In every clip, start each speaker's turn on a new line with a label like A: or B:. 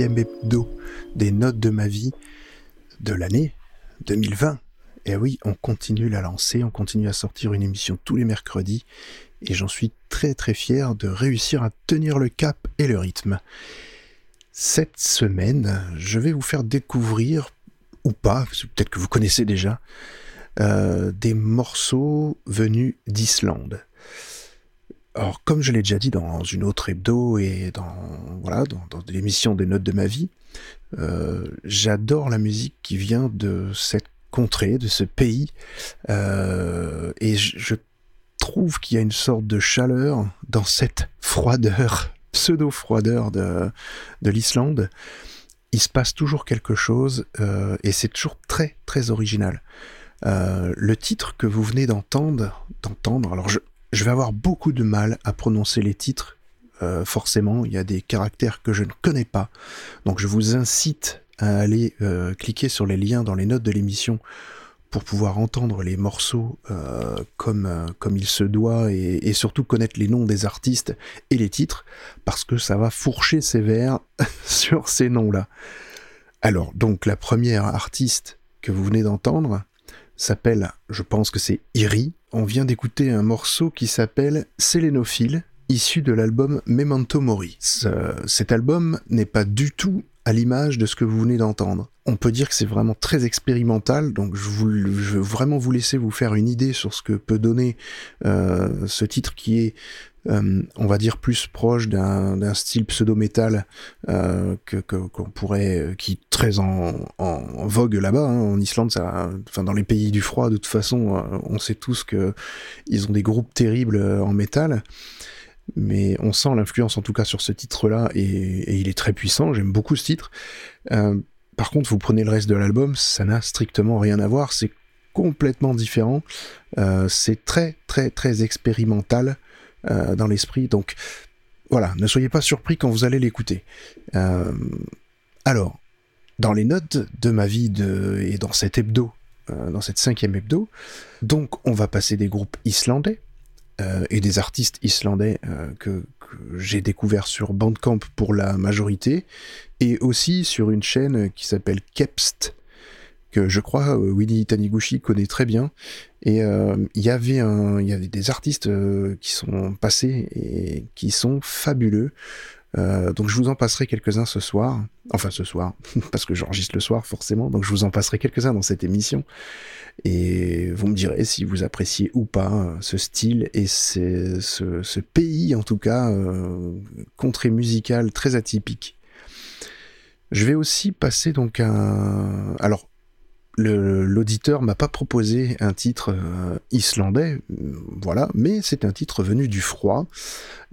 A: hebdo des notes de ma vie de l'année 2020.
B: Et oui, on continue la lancer, on continue à sortir une émission tous les mercredis, et j'en suis très très fier de réussir à tenir le cap et le rythme. Cette semaine, je vais vous faire découvrir, ou pas, peut-être que vous connaissez déjà, euh, des morceaux venus d'Islande. Alors, comme je l'ai déjà dit dans une autre hebdo et dans voilà dans, l'émission des notes de ma vie, euh, j'adore la musique qui vient de cette contrée, de ce pays, euh, et je, trouve qu'il y a une sorte de chaleur dans cette froideur, pseudo-froideur de, de l'Islande. Il se passe toujours quelque chose euh, et c'est toujours très très original. le titre que vous venez d'entendre, d'entendre, alors je, je vais avoir beaucoup de mal à prononcer les titres. Euh, forcément, il y a des caractères que je ne connais pas. Donc je vous incite à aller euh, cliquer sur les liens dans les notes de l'émission pour pouvoir entendre les morceaux euh, comme, il se doit et, et, surtout connaître les noms des artistes et les titres parce que ça va fourcher sévère sur ces noms-là. Alors, donc la première artiste que vous venez d'entendre s'appelle, je pense que c'est Iri, on vient d'écouter un morceau qui s'appelle Sélénophile, issu de l'album Memento Mori. cet album n'est pas du tout à l'image de ce que vous venez d'entendre. On peut dire que c'est vraiment très expérimental, donc je, veux vraiment vous laisser vous faire une idée sur ce que peut donner euh, ce titre qui est euh, on va dire plus proche d'un style pseudo-métal euh, que qu'on pourrait euh, qui est très en, vogue là-bas hein. en Islande ça enfin dans les pays du froid de toute façon on sait tous que ils ont des groupes terribles en métal mais on sent l'influence en tout cas sur ce titre-là et, il est très puissant. J'aime beaucoup ce titre. par contre, vous prenez le reste de l'album, ça n'a strictement rien à voir. C'est complètement différent. c'est très très très expérimental. Euh, dans l'esprit. Donc voilà, ne soyez pas surpris quand vous allez l'écouter. Euh, alors, dans les notes de ma vie et dans cet hebdo, euh, dans cette cinquième hebdo, donc on va passer des groupes islandais et des artistes islandais que, que j'ai découvert sur Bandcamp pour la majorité, et aussi sur une chaîne qui s'appelle Kepst, que je crois euh, Winnie Taniguchi connaît très bien. Et euh, il y avait un, il y avait des artistes euh, qui sont passés et qui sont fabuleux. donc je vous en passerai quelques-uns ce soir, enfin ce soir, parce que j'enregistre le soir forcément, donc je vous en passerai quelques-uns dans cette émission, et vous me direz si vous appréciez ou pas ce style et ce, ce, pays en tout cas, contrée musicale très atypique. Je vais aussi passer donc un... Alors, l'auditeur m'a pas proposé un titre euh, islandais, voilà, mais c'est un titre venu du froid,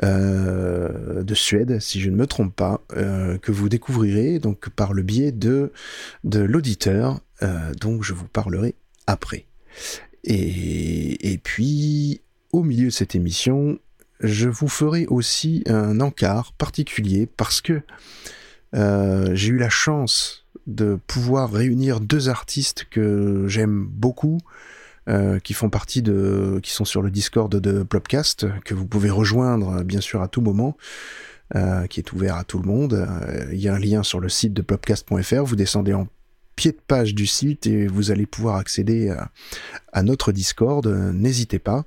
B: euh, de Suède, si je ne me trompe pas, euh, que vous découvrirez donc par le biais de, l'auditeur, donc je vous parlerai après. Et puis, au milieu de cette émission, je vous ferai aussi un encart particulier parce que j'ai eu la chance de pouvoir réunir deux artistes que j'aime beaucoup, euh, qui font partie de, qui sont sur le Discord de Plopcast, que vous pouvez rejoindre bien sûr à tout moment, euh, qui est ouvert à tout le monde. Euh, il y a un lien sur le site de plopcast.fr. Vous descendez en pied de page du site et vous allez pouvoir accéder à, notre Discord. N'hésitez pas.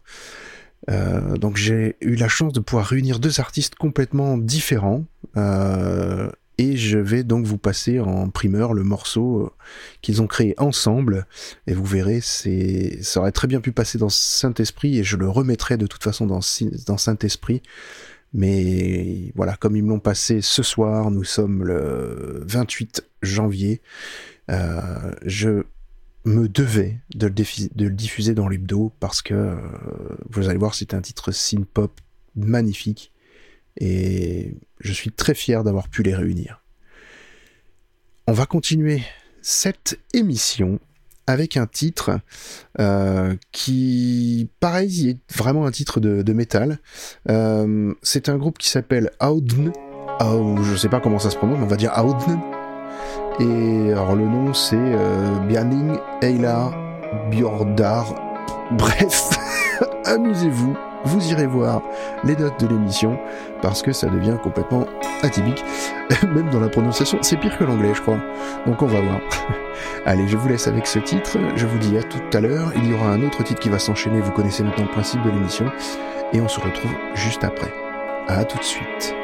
B: donc j'ai eu la chance de pouvoir réunir deux artistes complètement différents et je vais donc vous passer en primeur le morceau euh, qu'ils ont créé ensemble. Et vous verrez ça aurait très bien pu passer dans Saint-Esprit et je le remettrai de toute façon dans, Saint-Esprit. Mais voilà comme ils me l'ont passé ce soir nous sommes le 28 janvier euh, je me devais de le, de le diffuser dans l'hebdo parce que euh, vous allez voir c'est un titre synth-pop magnifique et je suis très fier d'avoir pu les réunir. On va continuer cette émission avec un titre euh, qui, pareil, est vraiment un titre de, métal. Euh, c'est un groupe qui s'appelle Audn. Oh, je sais pas comment ça se prononce, mais on va dire Audn. Et alors le nom c'est euh, Bianing Eilar Bjordar. Bref, amusez-vous. Vous irez voir les notes de l'émission parce que ça devient complètement atypique. Même dans la prononciation, c'est pire que l'anglais, je crois. Donc on va voir. Allez, je vous laisse avec ce titre. Je vous dis à tout à l'heure. Il y aura un autre titre qui va s'enchaîner. Vous connaissez maintenant le principe de l'émission. Et on se retrouve juste après. À tout de suite.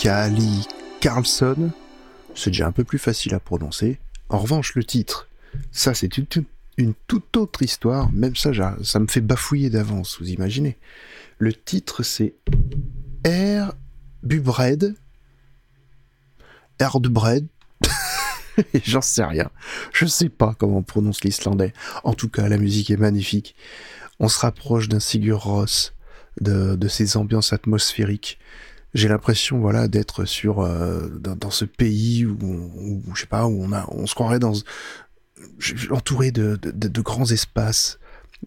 B: Mikaali Carlson. C'est déjà un peu plus facile à prononcer. En revanche, le titre, ça c'est une, toute autre histoire. Même ça, ça me fait bafouiller d'avance, vous imaginez. Le titre c'est Air Bubred. J'en sais rien. Je sais pas comment on prononce l'islandais. En tout cas, la musique est magnifique. On se rapproche d'un Sigur Ross, de, ces ambiances atmosphériques j'ai l'impression voilà d'être sur euh, dans, ce pays où, où, je sais pas où on a on se croirait dans entouré de, de, de grands espaces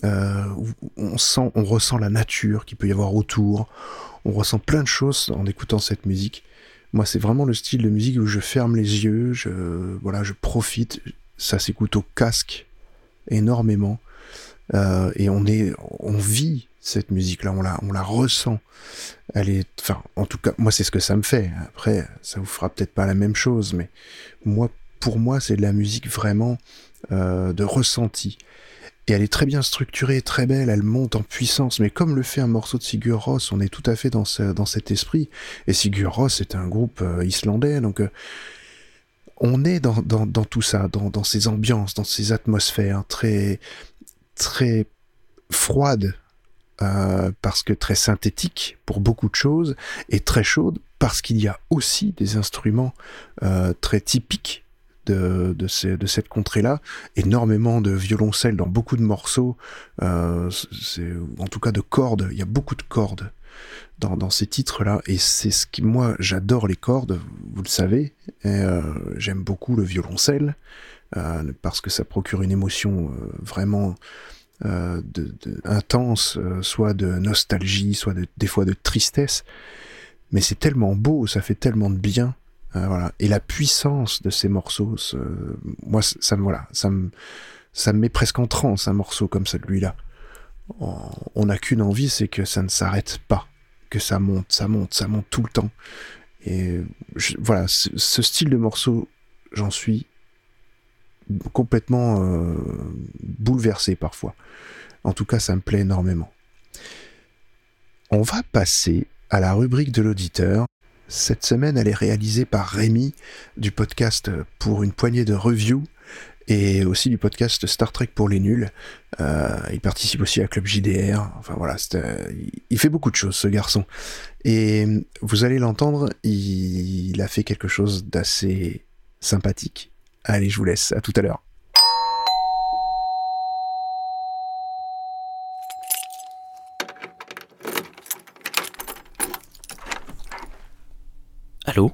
B: euh, où on sent on ressent la nature qui peut y avoir autour. On ressent plein de choses en écoutant cette musique. Moi c'est vraiment le style de musique où je ferme les yeux je voilà je profite. Ça s'écoute au casque énormément. Euh, et on est on vit cette musique-là, on la, ressent. Elle est, en tout cas, moi, c'est ce que ça me fait. Après, ça vous fera peut-être pas la même chose, mais moi, pour moi, c'est de la musique vraiment euh, de ressenti. Et elle est très bien structurée, très belle, elle monte en puissance, mais comme le fait un morceau de Sigur Rós, on est tout à fait dans, ce, dans cet esprit. Et Sigur Rós est un groupe euh, islandais, donc euh, on est dans, tout ça, dans, dans ces ambiances, dans ces atmosphères très, très froides, euh, parce que très synthétique pour beaucoup de choses, et très chaude parce qu'il y a aussi des instruments euh, très typiques de, de, cette contrée-là, énormément de violoncelle dans beaucoup de morceaux, euh, en tout cas de cordes, il y a beaucoup de cordes dans, ces titres-là, et c'est ce qui, moi, j'adore les cordes, vous le savez, j'aime beaucoup le violoncelle, parce que ça procure une émotion vraiment euh, intense, euh, soit de nostalgie, soit de, des fois de tristesse. Mais c'est tellement beau, ça fait tellement de bien. Euh, voilà. Et la puissance de ces morceaux, moi, ça me voilà, ça me, ça me met presque en transe un morceau comme celui-là. On n'a qu'une envie, c'est que ça ne s'arrête pas, que ça monte, ça monte, ça monte tout le temps. Et voilà, ce style de morceau, j'en suis complètement euh, bouleversé parfois. En tout cas, ça me plaît énormément. On va passer à la rubrique de l'auditeur. Cette semaine, elle est réalisée par Rémi du podcast pour une poignée de reviews et aussi du podcast Star Trek pour les nuls. Euh, il participe aussi à Club JDR. Enfin voilà, il fait beaucoup de choses ce garçon. Et vous allez l'entendre, il a fait quelque chose d'assez sympathique Allez, je vous laisse. À tout à l'heure.
C: Allô?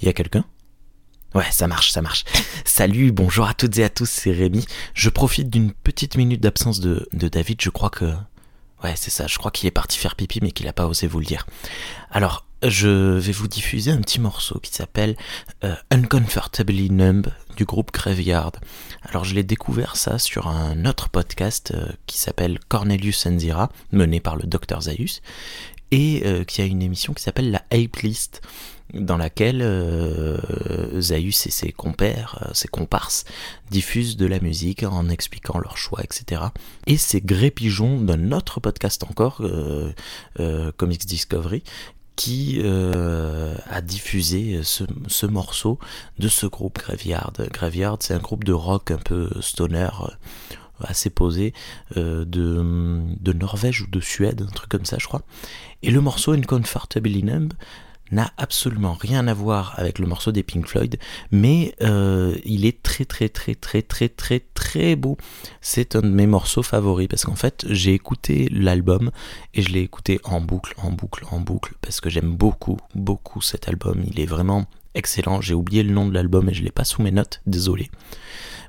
C: Y a quelqu'un? Ouais, ça marche, ça marche. Salut, bonjour à toutes et à tous, c'est Rémi. Je profite d'une petite minute d'absence de, de David, je crois que... Ouais, c'est ça, je crois qu'il est parti faire pipi mais qu'il n'a pas osé vous le dire. Alors, je vais vous diffuser un petit morceau qui s'appelle euh, Uncomfortably Numb du groupe Graveyard. Alors je l'ai découvert ça sur un autre podcast euh, qui s'appelle Cornelius Enzira, mené par le Dr Zaius, et euh, qui a une émission qui s'appelle la Ape List dans laquelle euh, Zaius et ses compères, euh, ses comparses, diffusent de la musique en expliquant leurs choix, etc. Et c'est Gré Pigeon d'un autre podcast encore, euh, euh Comics Discovery, qui a diffusé ce, morceau de ce groupe Graveyard. Graveyard, c'est un groupe de rock un peu stoner assez posé de, de Norvège ou de Suède, un truc comme ça, je crois. Et le morceau Uncomfortably Numb n'a absolument rien à voir avec le morceau des Pink Floyd, mais euh, il est très très très très très très très beau. C'est un de mes morceaux favoris parce qu'en fait j'ai écouté l'album et je l'ai écouté en boucle, en boucle, en boucle parce que j'aime beaucoup, beaucoup cet album. Il est vraiment excellent. J'ai oublié le nom de l'album et je l'ai pas sous mes notes, désolé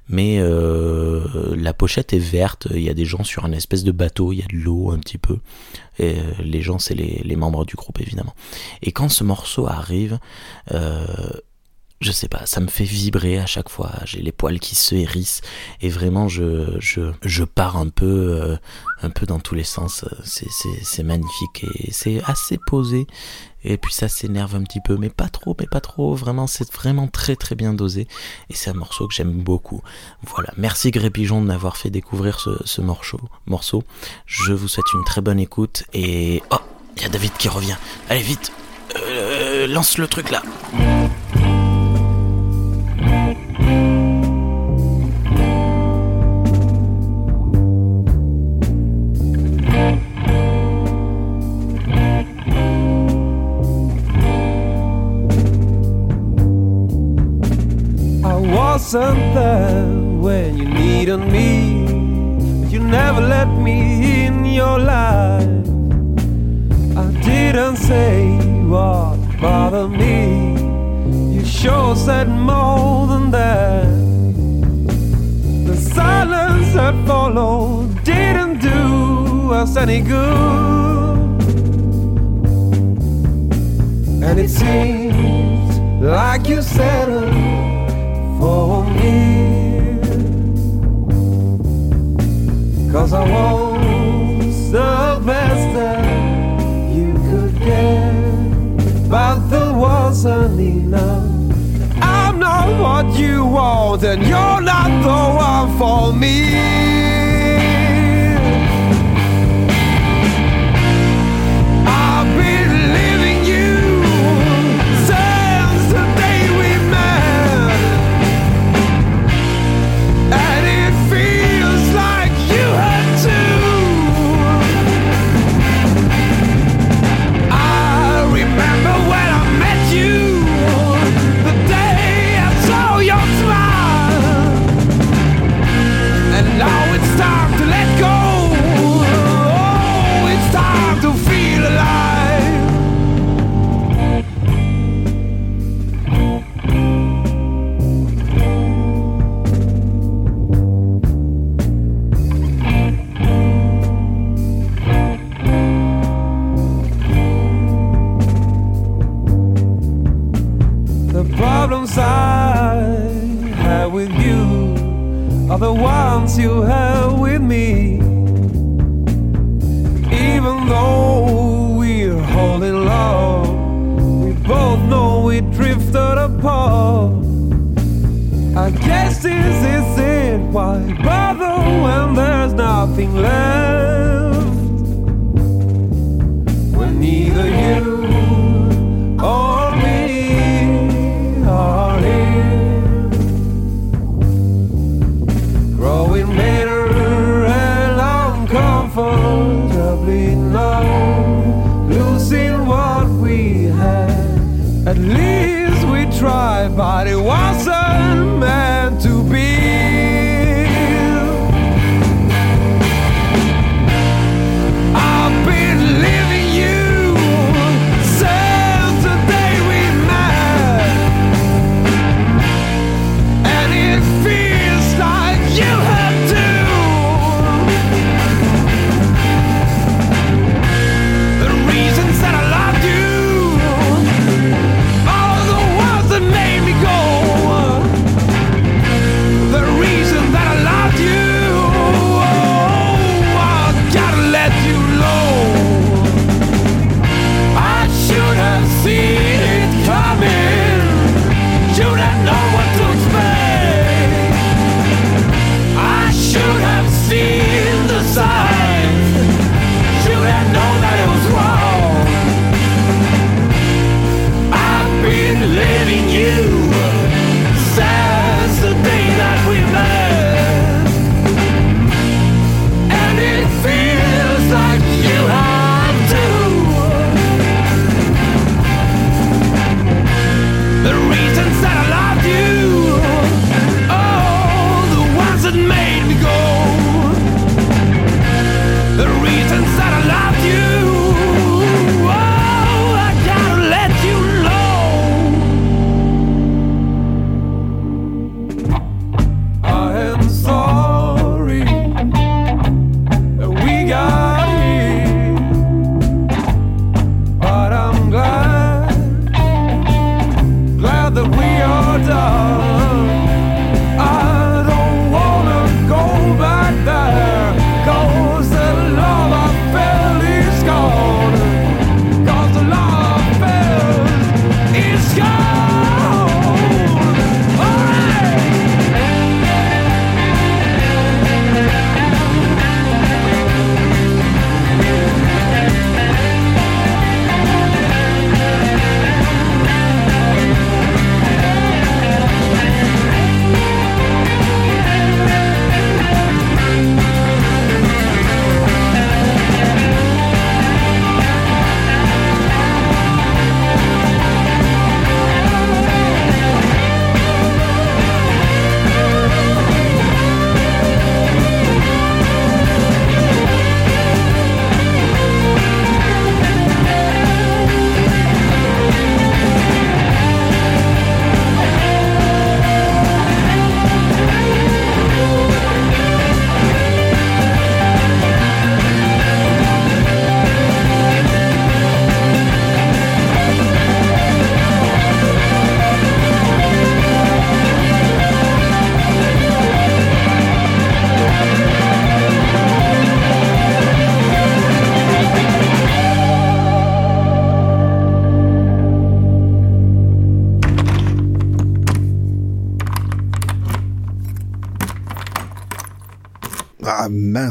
C: mais euh, la pochette est verte, il y a des gens sur un espèce de bateau, il y a de l'eau un petit peu, euh, les gens c'est les, membres du groupe évidemment. Et quand ce morceau arrive, euh, je sais pas, ça me fait vibrer à chaque fois. J'ai les poils qui se hérissent et vraiment je je, je pars un peu un peu dans tous les sens. C'est magnifique et c'est assez posé et puis ça s'énerve un petit peu, mais pas trop, mais pas trop, vraiment c'est vraiment très très bien dosé, et c'est un morceau que j'aime beaucoup. Voilà, merci Grépigeon de m'avoir fait découvrir ce, morceau, morceau, je vous souhaite une très bonne écoute, et... Oh, il y a David qui revient, allez vite, euh, lance le truc là.
D: I'm when you needed me. But you never let me in your life. I didn't say what bothered me. You sure said more than that. The silence that followed didn't do us any good. And it seems like you settled for Cause I was the best that you could get. But there wasn't enough. I'm not what you want, and you're not the one for me. problems I had with you are the ones you have with me. Even though we're holding love, we both know we drifted apart. I guess this is it. Why bother when there's nothing left?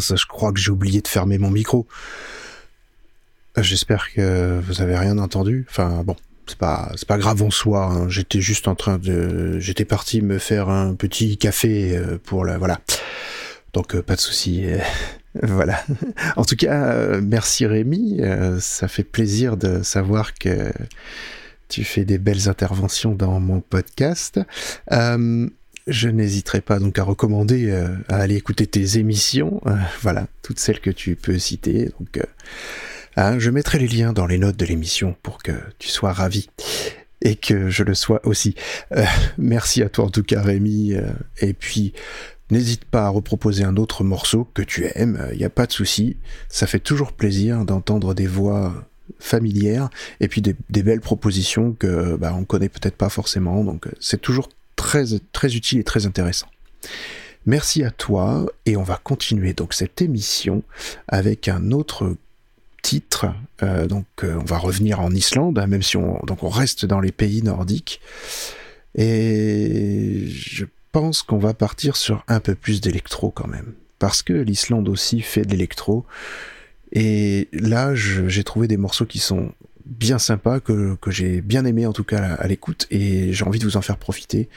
B: Je crois que j'ai oublié de fermer mon micro. J'espère que vous avez rien entendu. Enfin bon, c'est pas pas grave en soi. hein. J'étais juste en train de j'étais parti me faire un petit café euh, pour la voilà. Donc euh, pas de souci. euh, voilà. En tout cas, euh, merci Rémi. Euh, ça fait plaisir de savoir que tu fais des belles interventions dans mon podcast. Euh, je n'hésiterai pas donc à recommander euh, à aller écouter tes émissions, euh, voilà, toutes celles que tu peux citer. Donc, euh, hein, je mettrai les liens dans les notes de l'émission pour que tu sois ravi et que je le sois aussi. Merci à toi en tout cas Rémi, et puis n'hésite pas à reproposer un autre morceau que tu aimes, il n'y a pas de souci. Ça fait toujours plaisir d'entendre des voix familières et puis des, belles propositions que bah, on connaît peut-être pas forcément, donc c'est toujours très, utile et très intéressant. Merci à toi et on va continuer donc cette émission avec un autre titre. Euh, donc euh, on va revenir en Islande, hein, même si on, on reste dans les pays nordiques. Et je pense qu'on va partir sur un peu plus d'électro quand même. Parce que l'Islande aussi fait de l'électro. Et là, j'ai trouvé des morceaux qui sont bien sympas, que, que j'ai bien aimé en tout cas à, l'écoute, et j'ai envie de vous en faire profiter.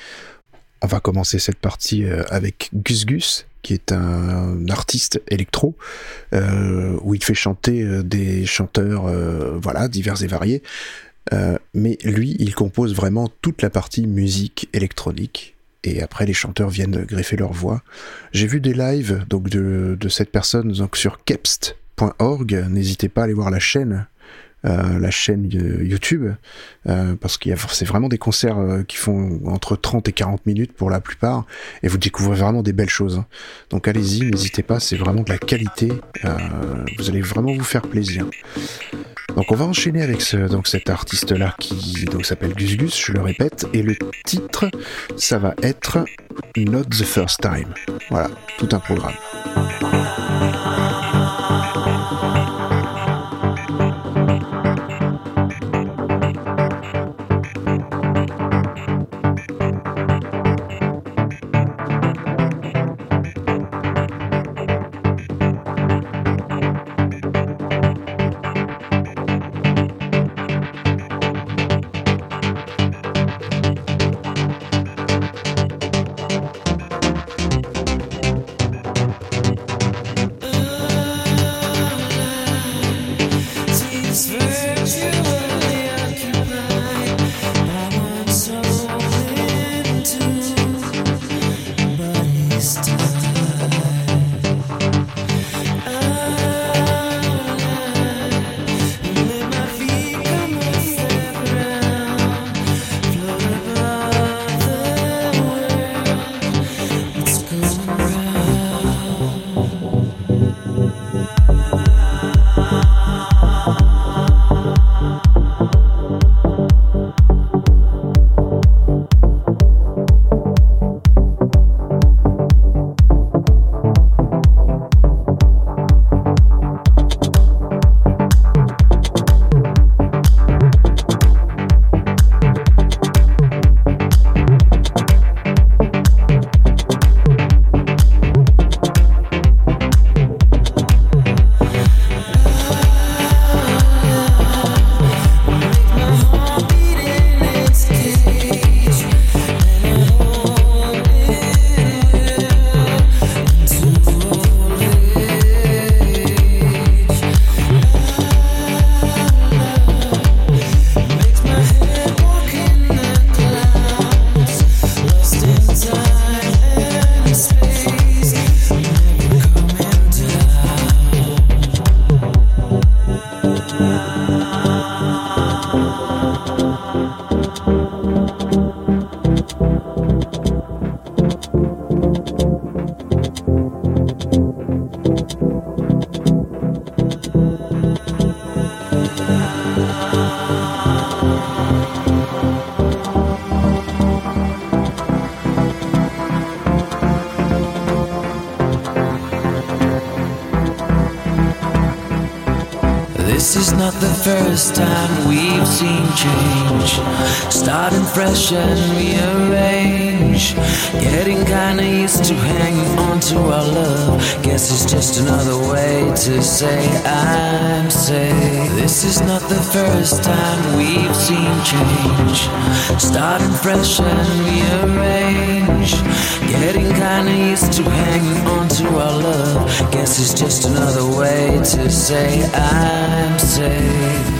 B: On va commencer cette partie euh, avec Gus Gus, qui est un artiste électro, euh, où il fait chanter euh, des chanteurs, voilà, divers et variés. Mais lui, il compose vraiment toute la partie musique électronique. Et après, les chanteurs viennent greffer leur voix. J'ai vu des lives donc de, de cette personne donc sur kepst.org. N'hésitez pas à aller voir la chaîne, euh, la chaîne euh, YouTube, euh, parce qu'il y a c'est vraiment des concerts qui font entre 30 et 40 minutes pour la plupart, et vous découvrez vraiment des belles choses. hein. Donc allez-y, n'hésitez pas, c'est vraiment de la qualité. vous allez vraiment vous faire plaisir. Donc on va enchaîner avec ce, donc cet artiste là qui s'appelle Gus Gus, je le répète, et le titre ça va être Not the First Time. Voilà, tout un programme.
E: First time we've seen change. Starting fresh and rearrange. Getting kinda used to hanging on to our love. Guess it's just another way to say I'm safe. This is not the first time we've seen change. Starting fresh and rearrange. Getting kinda used to hanging on to our love. Guess it's just another way to say I'm safe.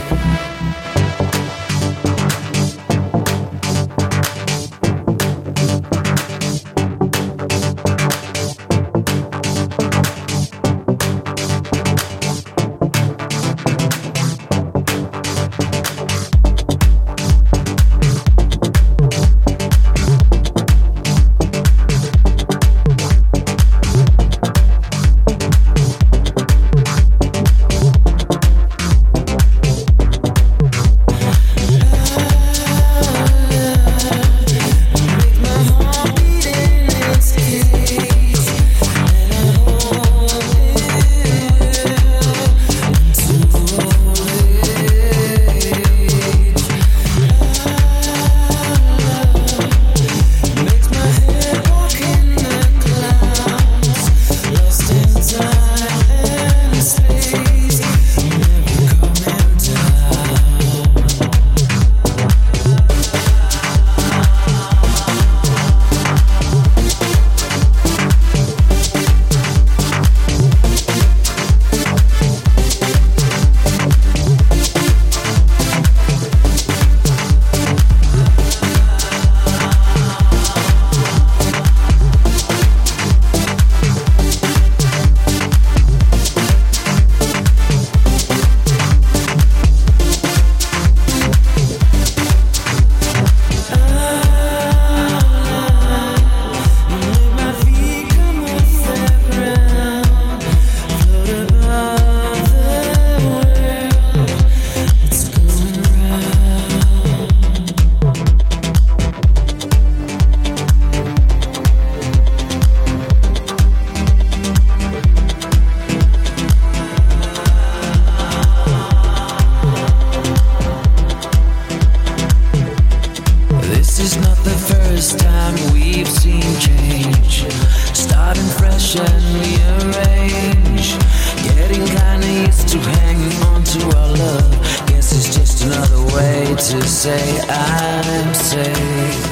E: say I'm safe.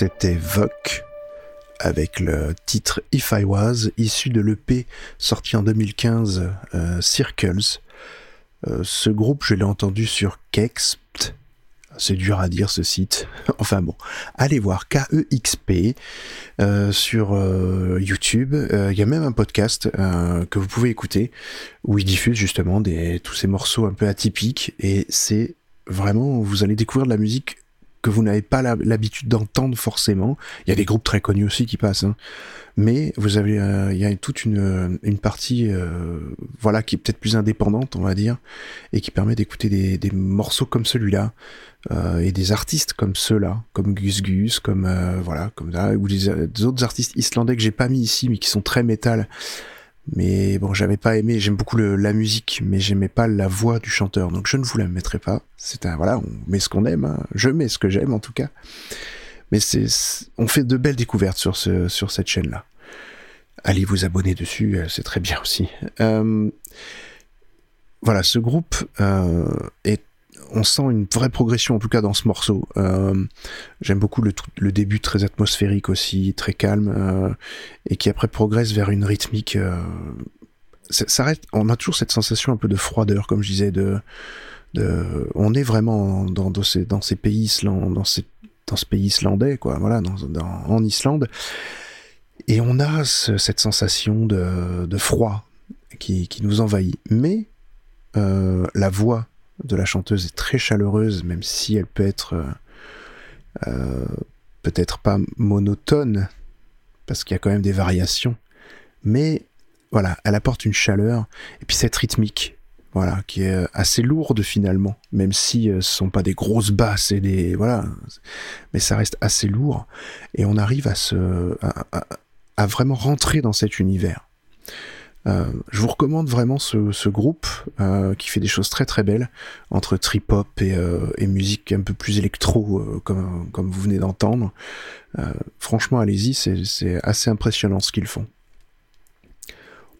B: C'était Vogue avec le titre If I Was, issu de l'EP sorti en 2015, euh, Circles. Euh, ce groupe, je l'ai entendu sur Kexpt. C'est dur à dire ce site. enfin bon, allez voir K-E-X-P euh, sur YouTube. Il y a même un podcast que vous pouvez écouter où ils diffusent justement tous ces morceaux un peu atypiques et c'est vraiment, vous allez découvrir de la musique que vous n'avez pas l'habitude d'entendre forcément. Il y a des groupes très connus aussi qui passent, hein. mais vous avez, euh, il y a toute une, une partie, euh, voilà, qui est peut-être plus indépendante, on va dire, et qui permet d'écouter des, des, morceaux comme celui-là euh, et des artistes comme ceux-là, comme Gus Gus, comme voilà, comme ça, ou des, des, autres artistes islandais que j'ai pas mis ici, mais qui sont très métal. Mais bon, j'avais pas aimé, j'aime beaucoup la musique, mais j'aimais pas la voix du chanteur, donc je ne vous la mettrai pas. C'est un, voilà, on met ce qu'on aime, hein. je mets ce que j'aime en tout cas. Mais c'est, on fait de belles découvertes sur ce, sur cette chaîne-là. Allez vous abonner dessus, euh, c'est très bien aussi. Euh, voilà, ce groupe euh, est on sent une vraie progression en tout cas dans ce morceau. Euh, J'aime beaucoup le, début très atmosphérique aussi, très calme, euh, et qui après progresse vers une rythmique. Euh, ça on a toujours cette sensation un peu de froideur, comme je disais, de, on est vraiment dans, ces, dans ces dans, dans ce pays islandais, quoi, voilà, dans, en Islande, et on a ce, cette sensation de, de froid qui, qui, nous envahit. Mais la voix de la chanteuse est très chaleureuse, même si elle peut être euh, euh, peut-être pas monotone, parce qu'il y a quand même des variations. Mais voilà, elle apporte une chaleur, et puis cette rythmique, voilà, qui est assez lourde finalement, même si euh, ce sont pas des grosses basses et des voilà, mais ça reste assez lourd, et on arrive à se à vraiment rentrer dans cet univers. Euh, je vous recommande vraiment ce, groupe euh, qui fait des choses très très belles entre trip hop et, euh, et musique un peu plus électro comme, comme vous venez d'entendre. Franchement, allez-y, c'est assez impressionnant ce qu'ils font.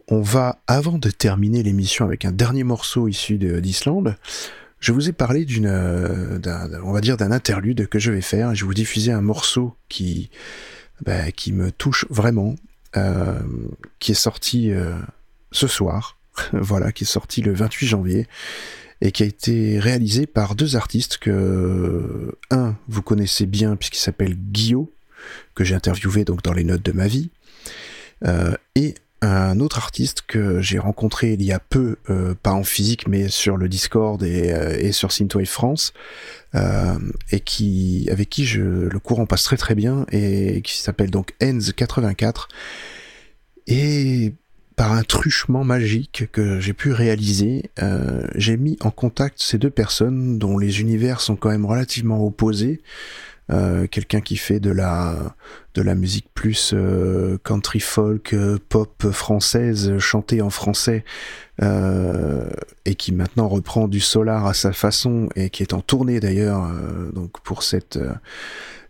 B: On va, avant de terminer l'émission avec un dernier morceau issu d'Islande, je vous ai parlé d'une, on va dire d'un interlude que je vais faire. Je vais vous diffuser un morceau qui, bah, qui me touche vraiment qui est sorti euh, ce soir, voilà, qui est sorti le 28 janvier et qui a été réalisé par deux artistes que un vous connaissez bien puisqu'il s'appelle Guillaume que j'ai interviewé donc dans les notes de ma vie euh, et un autre artiste que j'ai rencontré il y a peu, euh, pas en physique, mais sur le Discord et, euh, et sur Synthwave France, euh, et qui, avec qui je, le courant passe très très bien, et qui s'appelle donc Enz84. Et par un truchement magique que j'ai pu réaliser, euh, j'ai mis en contact ces deux personnes dont les univers sont quand même relativement opposés. Euh, quelqu'un qui fait de la de la musique plus euh, country folk euh, pop française chantée en français et qui maintenant reprend du solar à sa façon et qui est en tournée d'ailleurs donc pour cette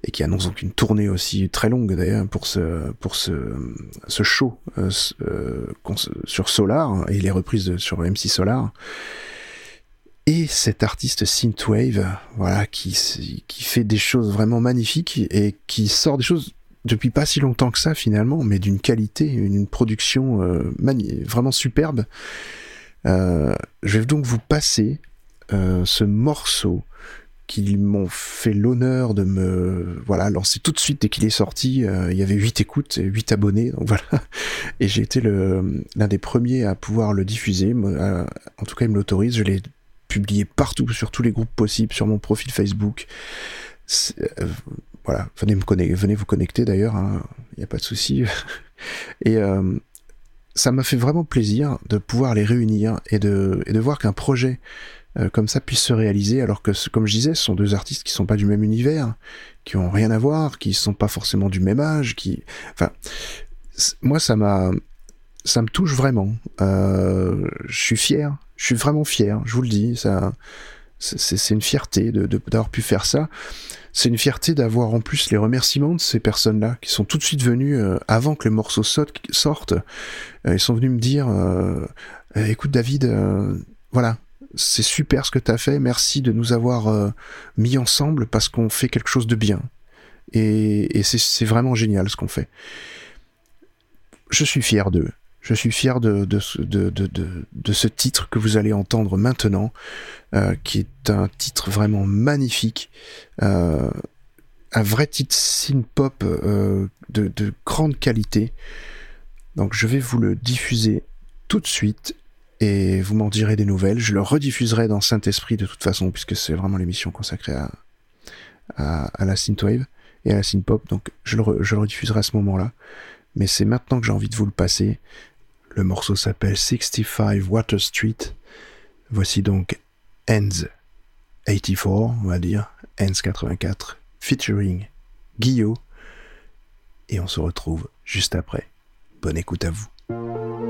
B: et qui annonce donc une tournée aussi très longue d'ailleurs pour ce pour ce ce show sur Solar et les reprises sur MC Solar et cet artiste synthwave, voilà, qui, qui fait des choses vraiment magnifiques et qui sort des choses depuis pas si longtemps que ça finalement, mais d'une qualité, une production euh, vraiment superbe. Euh, je vais donc vous passer euh, ce morceau qu'ils m'ont fait l'honneur de me voilà lancer tout de suite dès qu'il est sorti. il y avait 8 écoutes et 8 abonnés, donc voilà. Et j'ai été l'un des premiers à pouvoir le diffuser. en tout cas, il me l'autorise. Je l'ai publié partout, sur tous les groupes possibles, sur mon profil Facebook. Euh, voilà, venez, me connecter, venez vous connecter d'ailleurs, il hein, n'y a pas de souci. et euh, ça m'a fait vraiment plaisir de pouvoir les réunir et de, et de voir qu'un projet euh, comme ça puisse se réaliser, alors que, comme je disais, ce sont deux artistes qui sont pas du même univers, qui ont rien à voir, qui sont pas forcément du même âge, qui, enfin, moi ça m'a, ça me touche vraiment. Je suis fier, je suis vraiment fier, je vous le dis. Ça, c'est une fierté d'avoir pu faire ça. C'est une fierté d'avoir en plus les remerciements de ces personnes-là qui sont tout de suite venues euh, avant que le morceau sorte. Euh, ils sont venus me dire "Écoute David, voilà, c'est super ce que tu as fait. Merci de nous avoir mis ensemble parce qu'on fait quelque chose de bien." Et, et c'est vraiment génial ce qu'on fait. Je suis fier d'eux. Je suis fier de, ce- titre que vous allez entendre maintenant, euh, qui est un titre vraiment magnifique. Euh, un vrai titre synth-pop euh, de, de grande qualité. Donc je vais vous le diffuser tout de suite et vous m'en direz des nouvelles. Je le rediffuserai dans Saint-Esprit de toute façon, puisque c'est vraiment l'émission consacrée à, la synthwave et à la synth-pop. Donc je le rediffuserai à ce moment-là. Mais c'est maintenant que j'ai envie de vous le passer. Le morceau s'appelle 65 Water Street. Voici donc Ends 84, on va dire. Ends 84, featuring Guillaume. Et on se retrouve juste après. Bonne écoute à vous.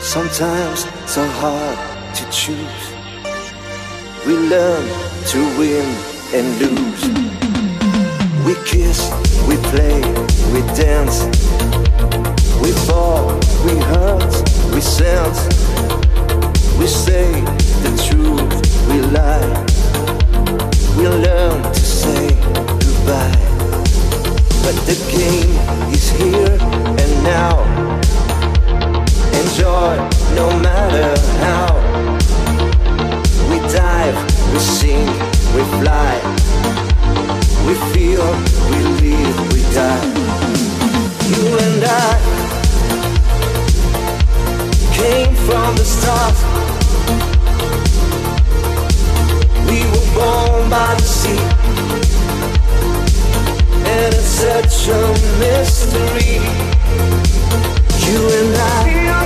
D: Sometimes so hard to choose. We learn to win and lose. We kiss, we play, we dance. We fall, we hurt, we sense. We say the truth, we lie. We learn to say goodbye. But the game is here and now. Enjoy no matter how. We dive, we sing, we fly. We feel, we live, we die. You and I came from the start. We were born by the sea, and it's such a mystery. You and I feel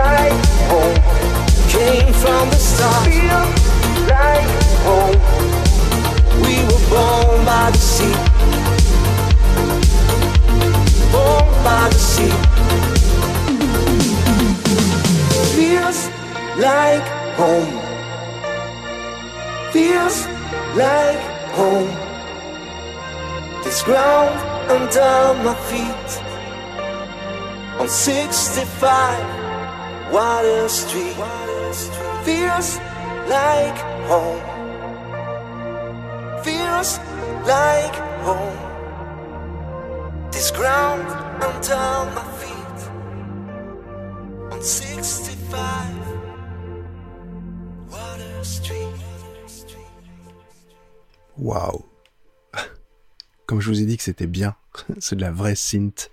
D: like home. Came from the start. Feel like home. We were born by the sea, born by the sea. Feels like home feels like home. This ground under my feet on 65 Water Street.
F: feels like home. Feels like home. This ground under my feet on 65 Water Street.
B: Waouh Comme je vous ai dit que c'était bien, c'est de la vraie synth.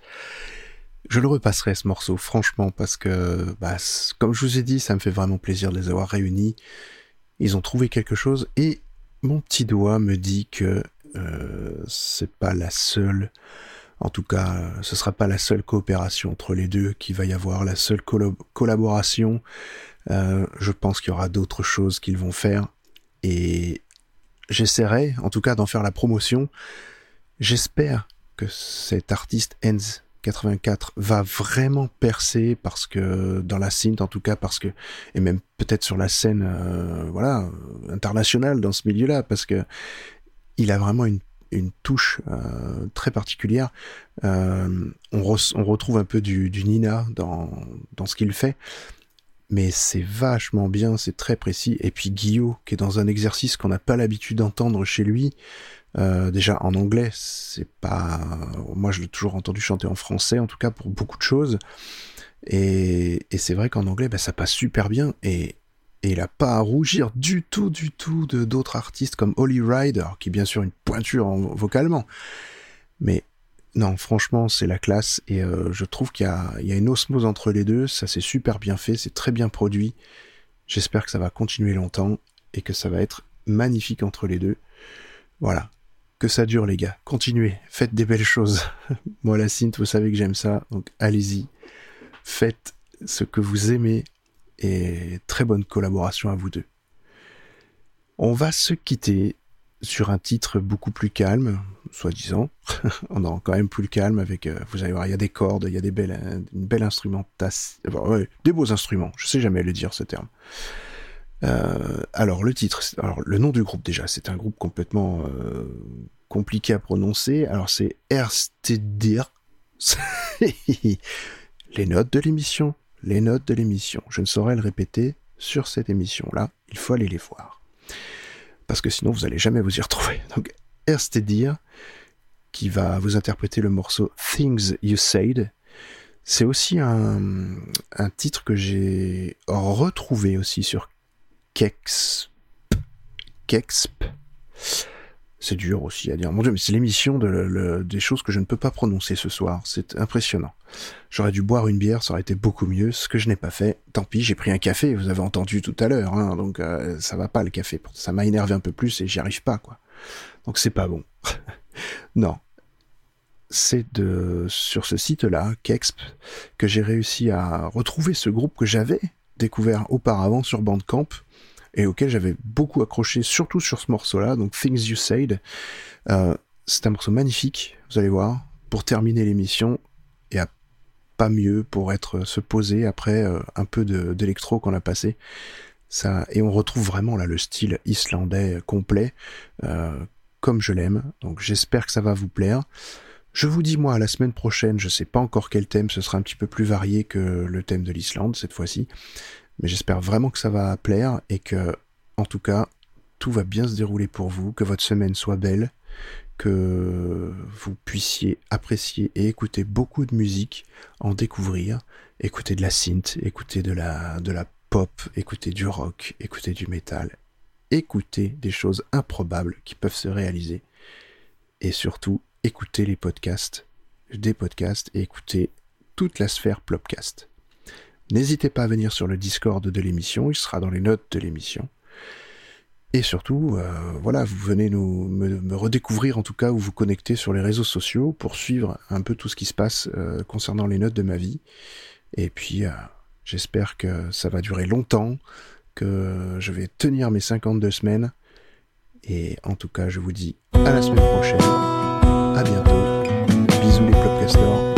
B: Je le repasserai ce morceau, franchement, parce que, bah, comme je vous ai dit, ça me fait vraiment plaisir de les avoir réunis. Ils ont trouvé quelque chose et mon petit doigt me dit que euh, c'est pas la seule, en tout cas, ce sera pas la seule coopération entre les deux qu'il va y avoir, la seule collaboration. Euh, je pense qu'il y aura d'autres choses qu'ils vont faire et j'essaierai, en tout cas, d'en faire la promotion. J'espère que cet artiste Enz 84 va vraiment percer parce que dans la synth en tout cas parce que et même peut-être sur la scène euh, voilà internationale dans ce milieu-là parce que il a vraiment une une touche euh, très particulière. Euh, on retrouve un peu du, du Nina dans, dans ce qu'il fait, mais c'est vachement bien, c'est très précis. Et puis Guillaume, qui est dans un exercice qu'on n'a pas l'habitude d'entendre chez lui, euh, déjà en anglais, c'est pas. Moi, je l'ai toujours entendu chanter en français, en tout cas pour beaucoup de choses. Et, c'est vrai qu'en anglais, bah, ça passe super bien. Et, et il a pas à rougir du tout, du tout de d'autres artistes comme Holly Rider, qui est bien sûr une pointure en, vocalement. Mais non, franchement, c'est la classe. Et euh, je trouve qu'il y y a une osmose entre les deux. Ça, c'est super bien fait, c'est très bien produit. J'espère que ça va continuer longtemps et que ça va être magnifique entre les deux. Voilà. Que ça dure, les gars. Continuez. Faites des belles choses. Moi, la synth, vous savez que j'aime ça. Donc, allez-y. Faites ce que vous aimez. Et très bonne collaboration à vous deux. On va se quitter sur un titre beaucoup plus calme, soi-disant. On est quand même plus calme avec, euh, vous allez voir, il y a des cordes, il y a des belles, euh, une belle instrumentation, des beaux instruments. Je sais jamais le dire ce terme. Euh, alors le titre, alors le nom du groupe déjà, c'est un groupe complètement euh, compliqué à prononcer. Alors c'est Erstedir. les notes de l'émission, les notes de l'émission. Je ne saurais le répéter sur cette émission-là. Il faut aller les voir parce que sinon vous allez jamais vous y retrouver. Donc Erstedir qui va vous interpréter le morceau Things You Said. C'est aussi un, un titre que j'ai retrouvé aussi sur Kexp. Kexp. C'est dur aussi à dire. Mon dieu, mais c'est l'émission de des choses que je ne peux pas prononcer ce soir. C'est impressionnant. J'aurais dû boire une bière, ça aurait été beaucoup mieux. Ce que je n'ai pas fait. Tant pis, j'ai pris un café. Vous avez entendu tout à l'heure. hein, donc euh, ça va pas le café. Ça m'a énervé un peu plus et j'y arrive pas quoi. Donc c'est pas bon. non. C'est de sur ce site-là, Kexp, que j'ai réussi à retrouver ce groupe que j'avais découvert auparavant sur Bandcamp et auquel j'avais beaucoup accroché, surtout sur ce morceau-là, donc Things You Said. Euh, c'est un morceau magnifique, vous allez voir, pour terminer l'émission, et à pas mieux pour être se poser après euh, un peu d'électro qu'on a passé. Ça, et on retrouve vraiment là le style islandais complet, euh, comme je l'aime. Donc j'espère que ça va vous plaire. Je vous dis moi à la semaine prochaine, je sais pas encore quel thème, ce sera un petit peu plus varié que le thème de l'Islande cette fois-ci. Mais j'espère vraiment que ça va plaire et que, en tout cas, tout va bien se dérouler pour vous, que votre semaine soit belle, que vous puissiez apprécier et écouter beaucoup de musique, en découvrir, écouter de la synth, écouter de la, de la pop, écouter du rock, écouter du métal, écouter des choses improbables qui peuvent se réaliser et surtout écouter les podcasts, des podcasts et écouter toute la sphère Plopcast. N'hésitez pas à venir sur le Discord de l'émission, il sera dans les notes de l'émission. Et surtout, euh, voilà, vous venez nous me, redécouvrir en tout cas ou vous connecter sur les réseaux sociaux pour suivre un peu tout ce qui se passe euh, concernant les notes de ma vie. Et puis, euh, j'espère que ça va durer longtemps, que je vais tenir mes 52 semaines. Et en tout cas, je vous dis à la semaine prochaine. À bientôt. Bisous les Plopcasters.